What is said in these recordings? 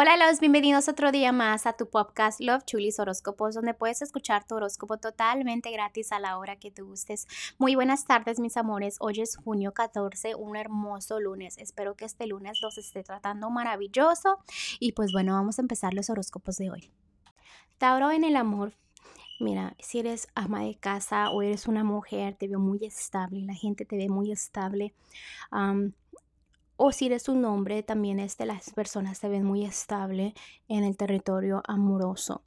Hola, los bienvenidos otro día más a tu podcast Love Chulis Horóscopos, donde puedes escuchar tu horóscopo totalmente gratis a la hora que te gustes. Muy buenas tardes, mis amores. Hoy es junio 14, un hermoso lunes. Espero que este lunes los esté tratando maravilloso. Y pues bueno, vamos a empezar los horóscopos de hoy. Tauro en el amor. Mira, si eres ama de casa o eres una mujer, te veo muy estable, la gente te ve muy estable o si eres un hombre, también este, las personas te ven muy estable en el territorio amoroso.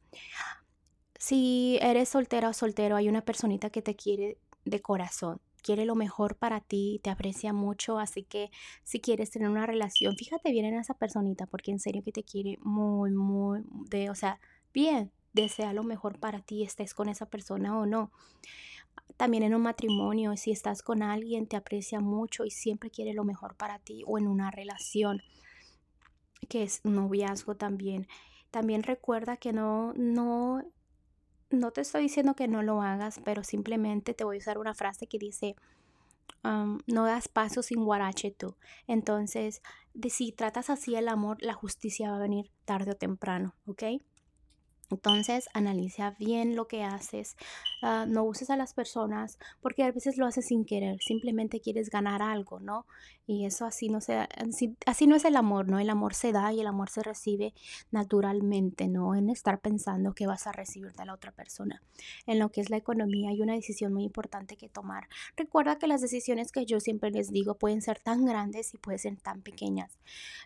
Si eres soltera o soltero, hay una personita que te quiere de corazón, quiere lo mejor para ti, te aprecia mucho, así que si quieres tener una relación, fíjate bien en esa personita, porque en serio que te quiere muy, muy, de, o sea, bien, desea lo mejor para ti, estés con esa persona o no. También en un matrimonio, si estás con alguien, te aprecia mucho y siempre quiere lo mejor para ti o en una relación que es noviazgo también. También recuerda que no, no, no te estoy diciendo que no lo hagas, pero simplemente te voy a usar una frase que dice, no das paso sin guarache tú. Entonces, de, si tratas así el amor, la justicia va a venir tarde o temprano, ¿ok? Entonces, analiza bien lo que haces. Ah, no uses a las personas porque a veces lo haces sin querer. Simplemente quieres ganar algo, ¿no? Y eso así no, se, así, no es el amor, ¿no? El amor se da y el amor se recibe naturalmente, ¿no? En estar pensando que vas a recibir de la otra persona. En lo que es la economía hay una decisión muy importante que tomar. Recuerda que las decisiones que yo siempre les digo pueden ser tan grandes y pueden ser tan pequeñas.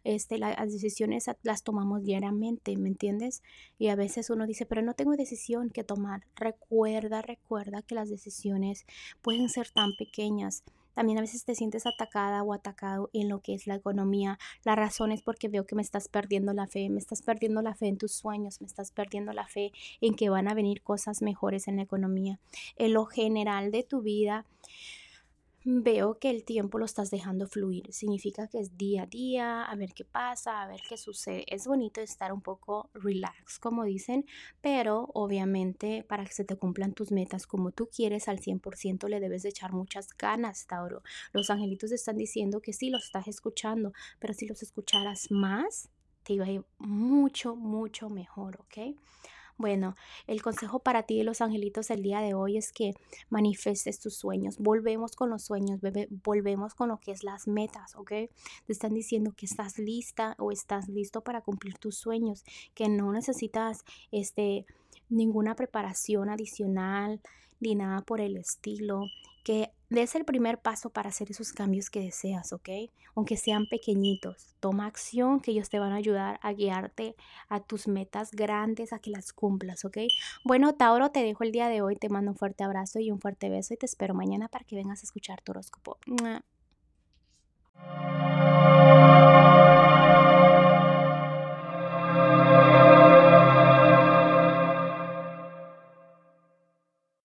Este, las decisiones las tomamos diariamente, ¿me entiendes? Y a veces uno dice, pero no tengo decisión que tomar. Recuerda, recuerda que las decisiones pueden ser tan pequeñas. También a veces te sientes atacada o atacado en lo que es la economía. La razón es porque veo que me estás perdiendo la fe, me estás perdiendo la fe en tus sueños, me estás perdiendo la fe en que van a venir cosas mejores en la economía. En lo general de tu vida, veo que el tiempo lo estás dejando fluir. Significa que es día a día, a ver qué pasa, a ver qué sucede. Es bonito estar un poco relax, como dicen, pero obviamente para que se te cumplan tus metas como tú quieres al 100% le debes de echar muchas ganas, Tauro. Los angelitos están diciendo que sí, los estás escuchando, pero si los escucharas más, te iba a ir mucho, mucho mejor, ¿ok? Bueno, el consejo para ti de los angelitos el día de hoy es que manifestes tus sueños. Volvemos con los sueños, bebé, volvemos con lo que es las metas, ¿ok? Te están diciendo que estás lista o estás listo para cumplir tus sueños, que no necesitas este ninguna preparación adicional ni nada por el estilo, que des el primer paso para hacer esos cambios que deseas, ¿ok? Aunque sean pequeñitos, toma acción que ellos te van a ayudar a guiarte a tus metas grandes, a que las cumplas, ¿ok? Bueno, Tauro, te dejo el día de hoy, te mando un fuerte abrazo y un fuerte beso y te espero mañana para que vengas a escuchar tu horóscopo.